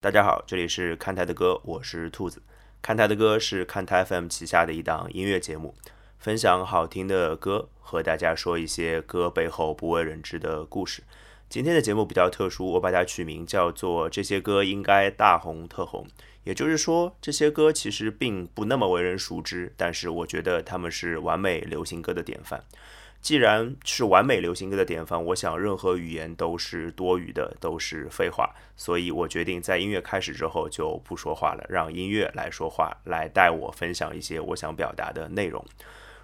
大家好，这里是看台的歌，我是兔子。看台的歌是看台 FM 旗下的一档音乐节目，分享好听的歌，和大家说一些歌背后不为人知的故事。今天的节目比较特殊，我把它取名叫做“这些歌应该大红特红”，也就是说，这些歌其实并不那么为人熟知，但是我觉得他们是完美流行歌的典范。既然是完美流行歌的典范，我想任何语言都是多余的，都是废话。所以我决定在音乐开始之后就不说话了，让音乐来说话，来带我分享一些我想表达的内容。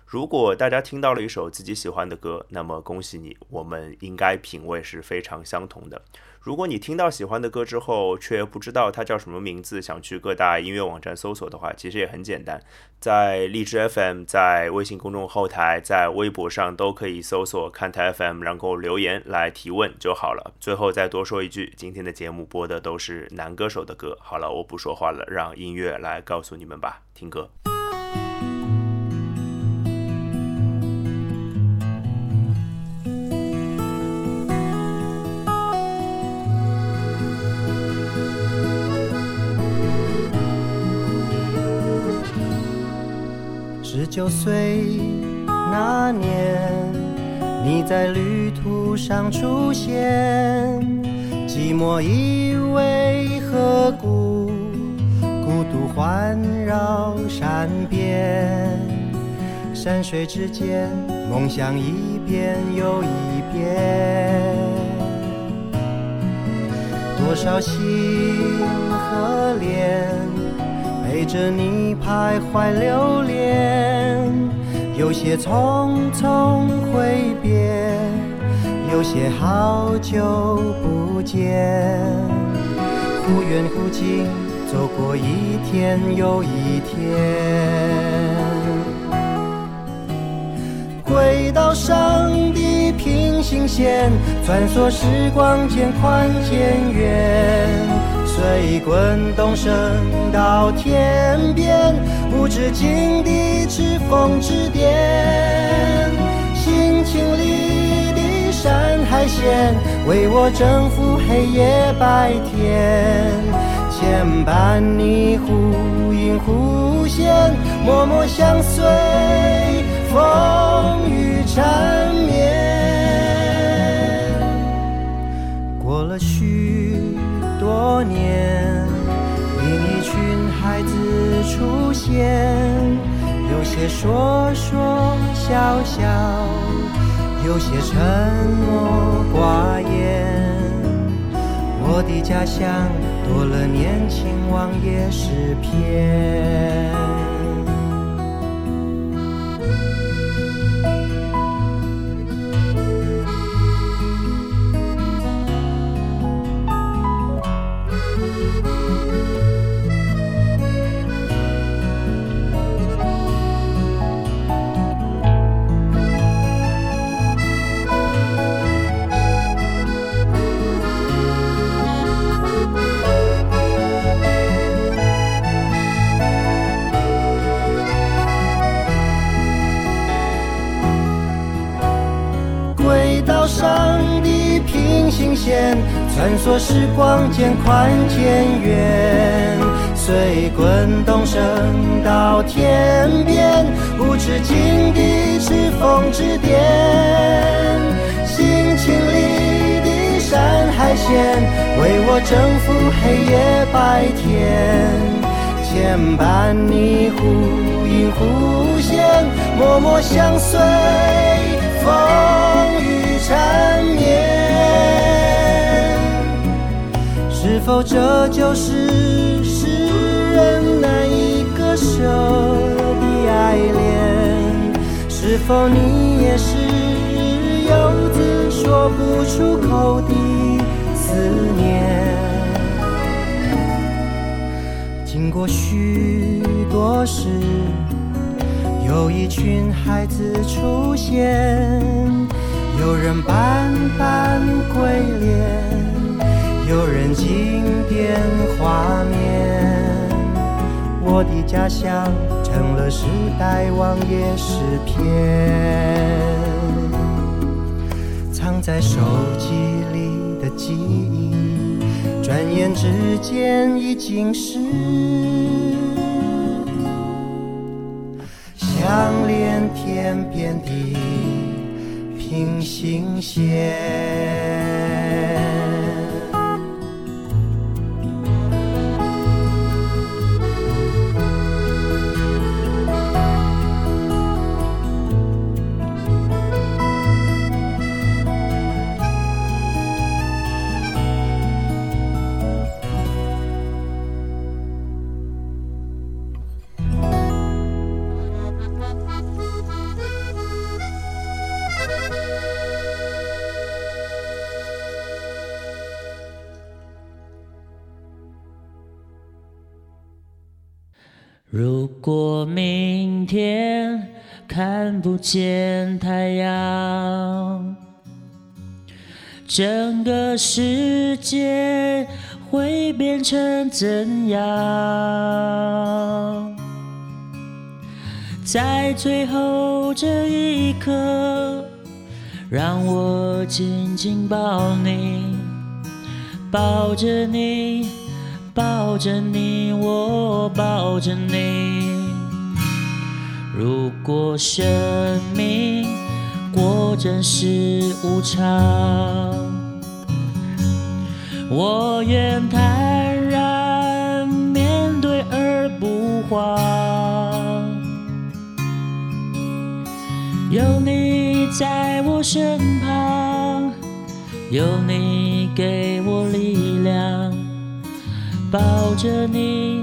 如果大家听到了一首自己喜欢的歌，那么恭喜你，我们应该品味是非常相同的。如果你听到喜欢的歌之后，却不知道它叫什么名字，想去各大音乐网站搜索的话，其实也很简单，在荔枝 FM、在微信公众后台、在微博上都可以搜索“看台 FM”，然后留言来提问就好了。最后再多说一句，今天的节目播的都是男歌手的歌。好了，我不说话了，让音乐来告诉你们吧，听歌。岁那年，你在旅途上出现，寂寞依偎河谷，孤独环绕山边，山水之间，梦想一遍又一遍，多少心和脸。陪着你徘徊流连，有些匆匆挥别，有些好久不见。忽远忽近，走过一天又一天。轨道上的平行线，穿梭时光渐宽渐远。随滚动升到天边，不知境地之风之巅，心情里的山海线，为我征服黑夜白天，牵绊你忽隐忽现，默默相随，风说说笑笑，有些沉默寡言。我的家乡多了年轻望野诗篇。穿梭时光渐宽渐远，随滚动升到天边，无止境的指缝指点，心情里的山海线，为我征服黑夜白天，牵绊你忽隐忽现，默默相随，风雨缠绵。否这就是诗人难以割舍的爱恋？是否你也是游子说不出口的思念？经过许多事，有一群孩子出现，有人斑斑归恋。有人惊变画面，我的家乡成了时代王爷诗篇，藏在手机里的记忆，转眼之间已经是相连天边的平行线。见太阳，整个世界会变成怎样？在最后这一刻，让我紧紧抱你，抱着你。抱着你，我抱着你。如果生命果真是无常，我愿坦然面对而不慌。有你在我身旁，有你给我力量。抱着你，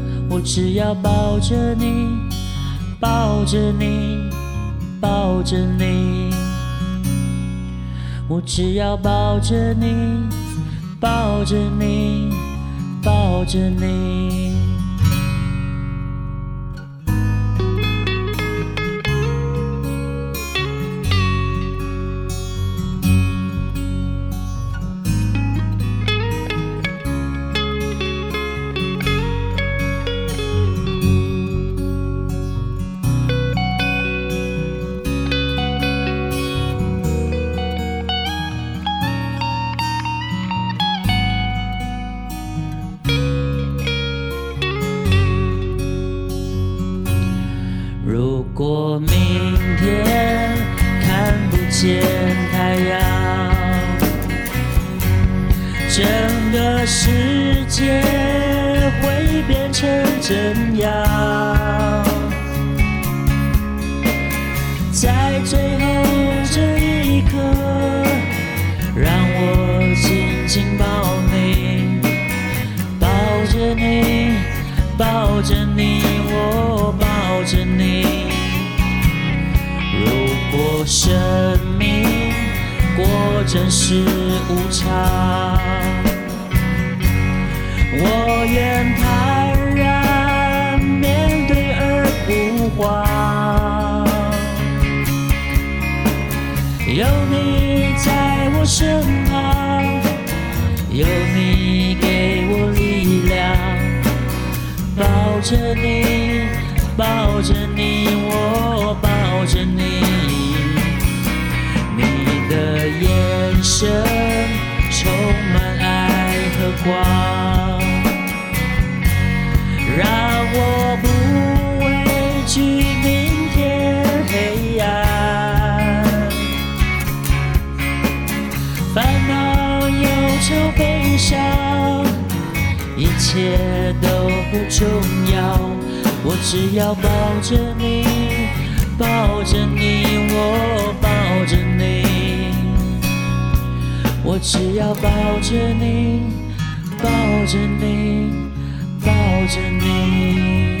我只要抱着你，抱着你，抱着你。我只要抱着你，抱着你，抱着你。身旁，有你给我力量，抱着你，抱着你，我抱着你。你的眼神充满爱和光，只要抱着你，抱着你，我抱着你。我只要抱着你，抱着你，抱着你。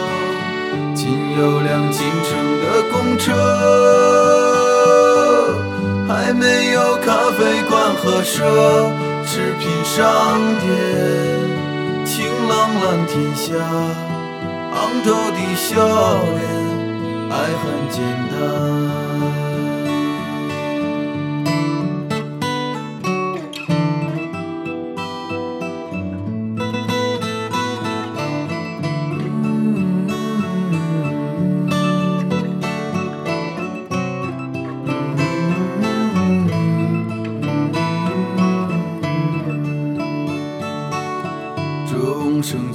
仅有辆进城的公车，还没有咖啡馆和奢侈品商店。晴朗蓝天下，昂头的笑脸，爱很简单。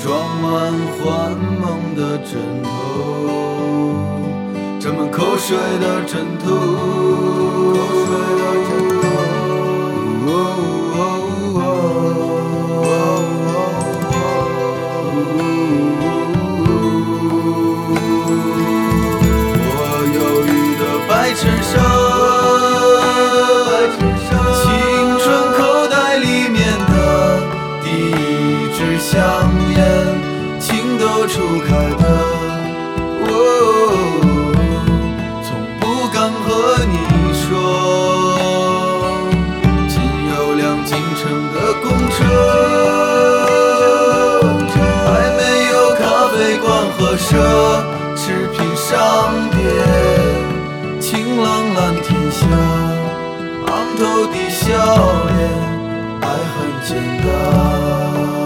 装满幻梦的枕头，沾满口水的枕头。我忧郁的白衬衫，侈品商店，晴朗蓝天下，昂头的笑脸，爱很简单。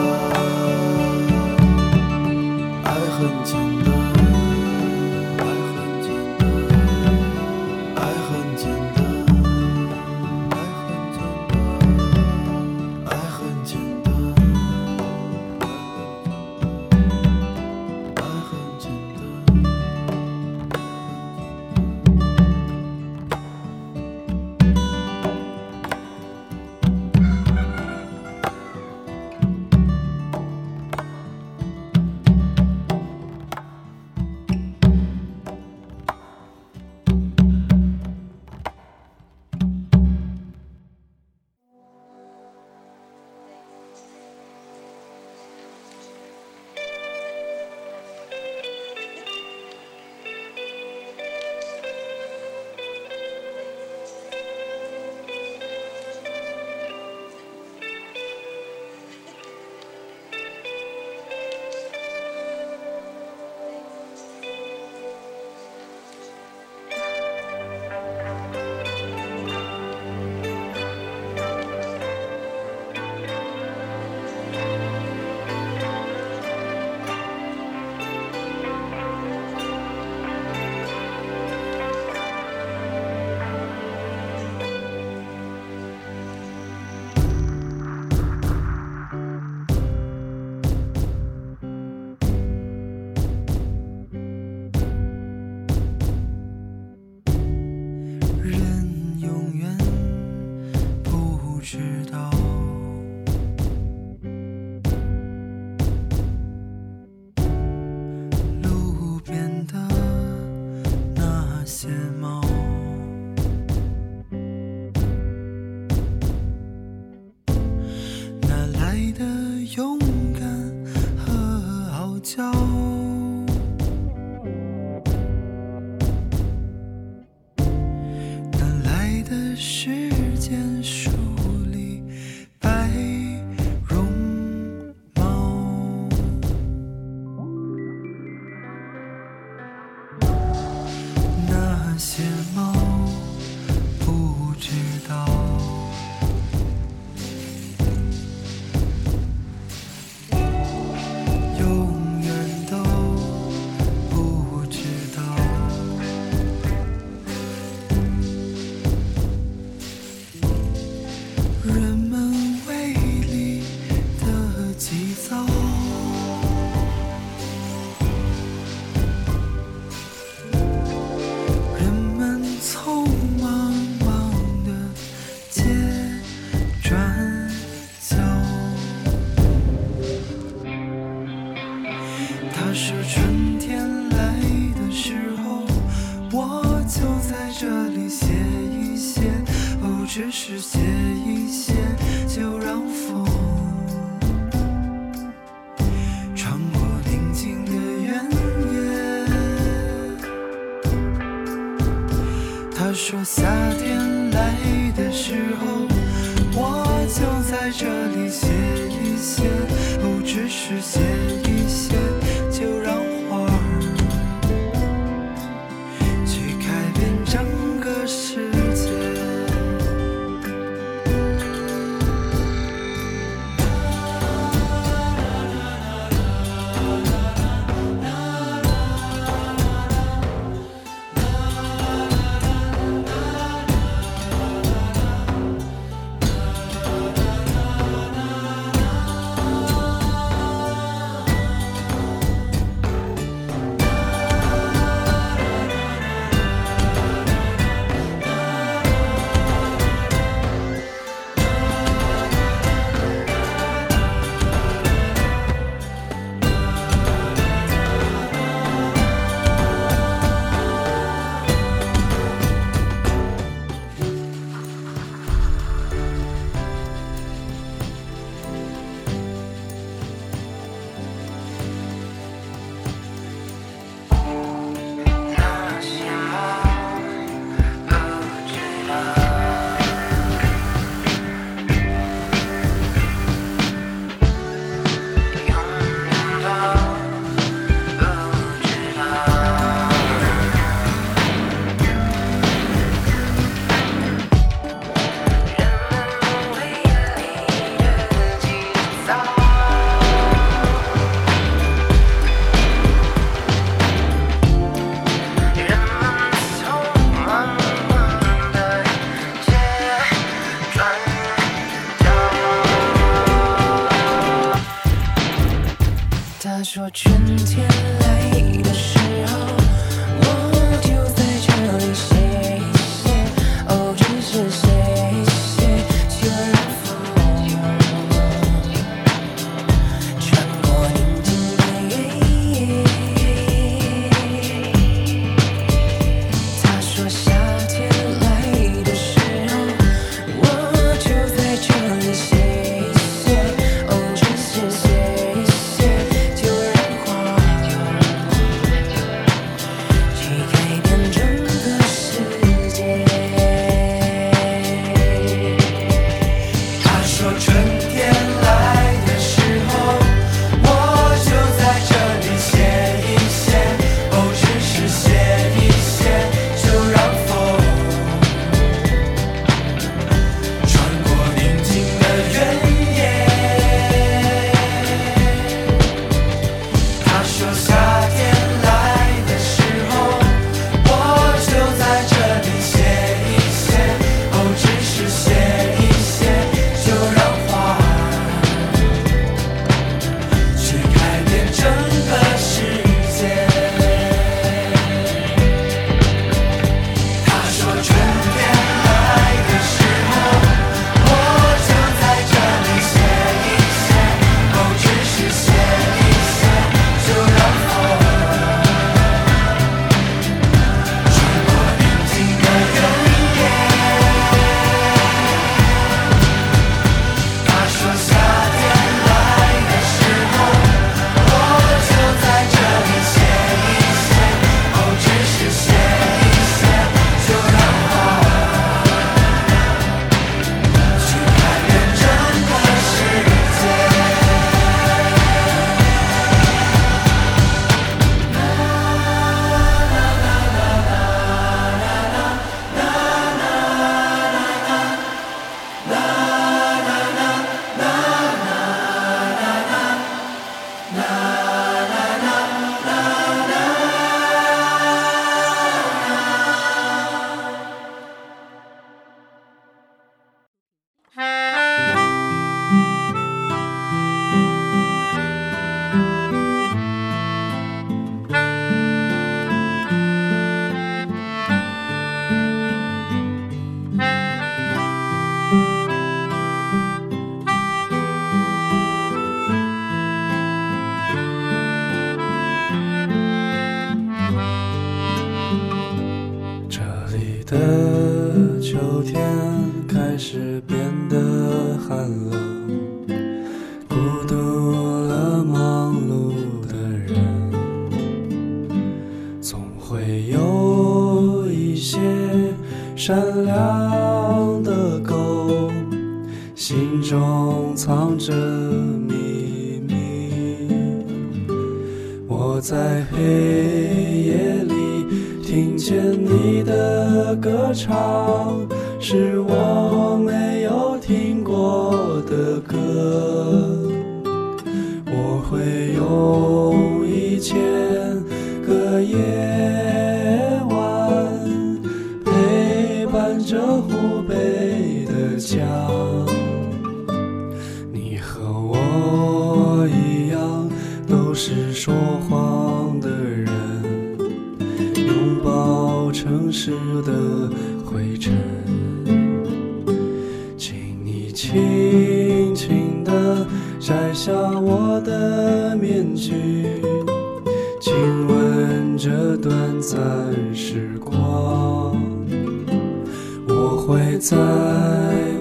现。只是歇一歇就让风穿过宁静的原野他说夏天来的时候我就在这里写一写不只是写一善良的狗，心中藏着秘密。我在黑夜里听见你的歌唱，是我没有听过的歌。我会用一千个夜。着湖北的家。你和我一样，都是说谎的人，拥抱城市的灰尘。请你轻轻地摘下我的面具，亲吻这短暂时光。在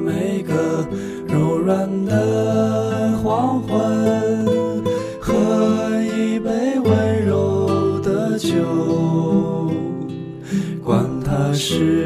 每个柔软的黄昏，喝一杯温柔的酒，管它是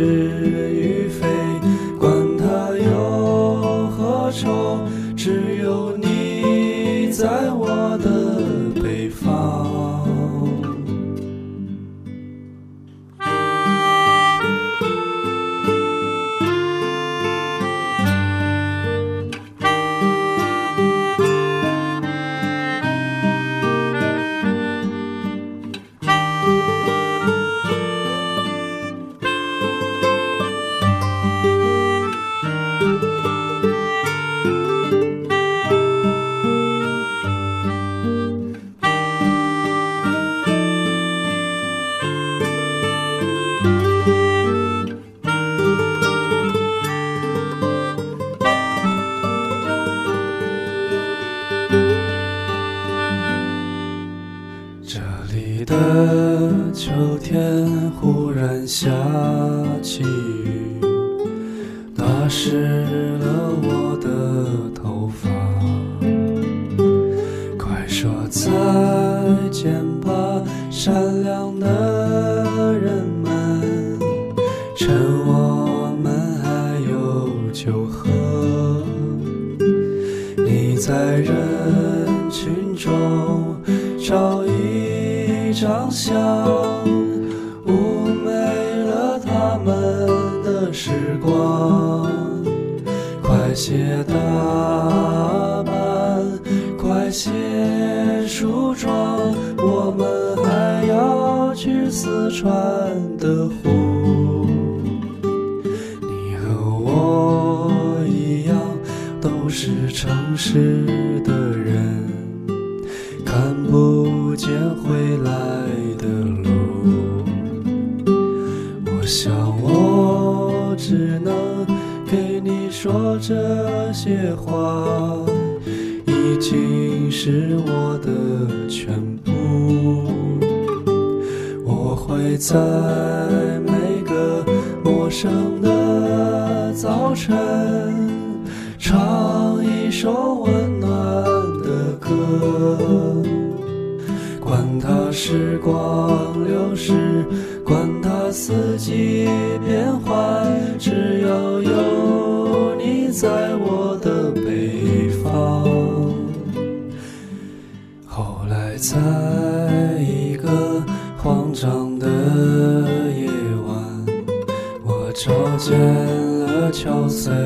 照一张相，妩媚了他们的时光。快些打扮，快些梳妆，我们还要去四川的湖。你和我一样，都是城市在每个陌生的早晨，唱一首温暖的歌。管它时光流逝，管它四季变换，只要有你在我的北方。后来在憔悴